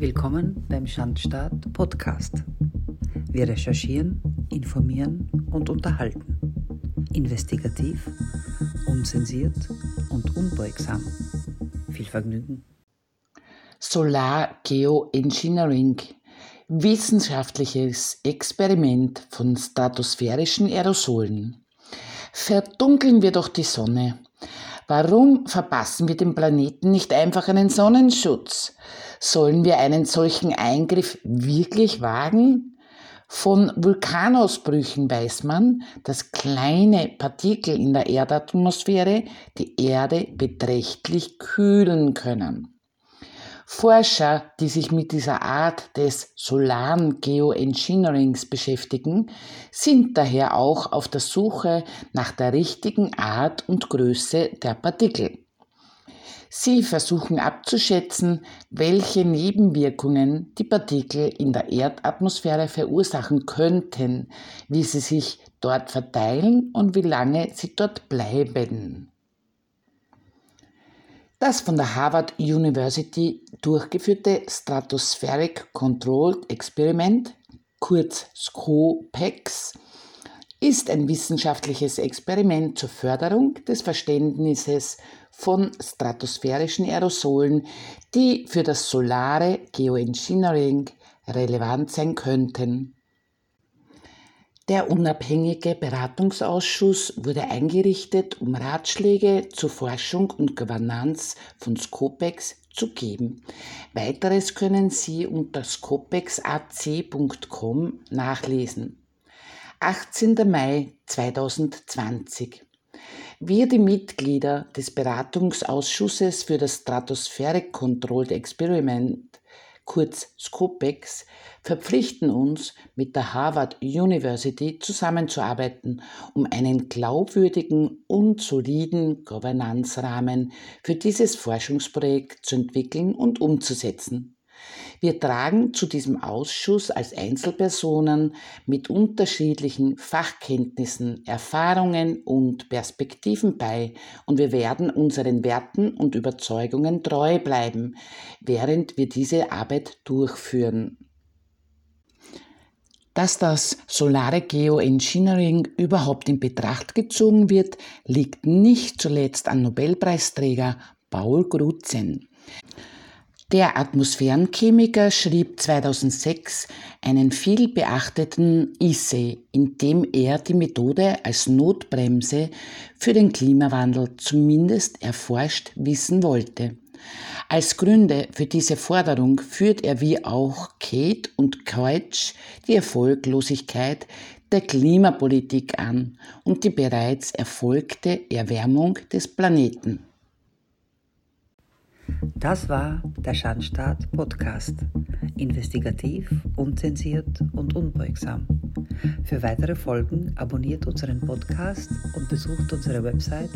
Willkommen beim Schandstaat Podcast. Wir recherchieren, informieren und unterhalten. Investigativ, unzensiert und unbeugsam. Viel Vergnügen. Solar Geoengineering. Wissenschaftliches Experiment von stratosphärischen Aerosolen. Verdunkeln wir doch die Sonne. Warum verpassen wir dem Planeten nicht einfach einen Sonnenschutz? Sollen wir einen solchen Eingriff wirklich wagen? Von Vulkanausbrüchen weiß man, dass kleine Partikel in der Erdatmosphäre die Erde beträchtlich kühlen können. Forscher, die sich mit dieser Art des solaren Geoengineerings beschäftigen, sind daher auch auf der Suche nach der richtigen Art und Größe der Partikel. Sie versuchen abzuschätzen, welche Nebenwirkungen die Partikel in der Erdatmosphäre verursachen könnten, wie sie sich dort verteilen und wie lange sie dort bleiben. Das von der Harvard University durchgeführte Stratospheric Controlled Experiment, kurz SCOPEX, ist ein wissenschaftliches Experiment zur Förderung des Verständnisses von stratosphärischen Aerosolen, die für das solare Geoengineering relevant sein könnten. Der unabhängige Beratungsausschuss wurde eingerichtet, um Ratschläge zur Forschung und Governance von Scopex zu geben. Weiteres können Sie unter scopexac.com nachlesen. 18. Mai 2020. Wir, die Mitglieder des Beratungsausschusses für das Stratospheric Controlled Experiment kurz SCOPEX, verpflichten uns, mit der Harvard University zusammenzuarbeiten, um einen glaubwürdigen und soliden Governance-Rahmen für dieses Forschungsprojekt zu entwickeln und umzusetzen. Wir tragen zu diesem Ausschuss als Einzelpersonen mit unterschiedlichen Fachkenntnissen, Erfahrungen und Perspektiven bei und wir werden unseren Werten und Überzeugungen treu bleiben, während wir diese Arbeit durchführen. Dass das solare Geoengineering überhaupt in Betracht gezogen wird, liegt nicht zuletzt an Nobelpreisträger Paul Grutzen. Der Atmosphärenchemiker schrieb 2006 einen viel beachteten Essay, in dem er die Methode als Notbremse für den Klimawandel zumindest erforscht wissen wollte. Als Gründe für diese Forderung führt er wie auch Kate und Keutsch die Erfolglosigkeit der Klimapolitik an und die bereits erfolgte Erwärmung des Planeten. Das war der Schandstaat Podcast. Investigativ, unzensiert und unbeugsam. Für weitere Folgen abonniert unseren Podcast und besucht unsere Website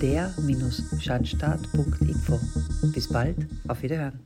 der-schandstaat.info. Bis bald, auf Wiederhören.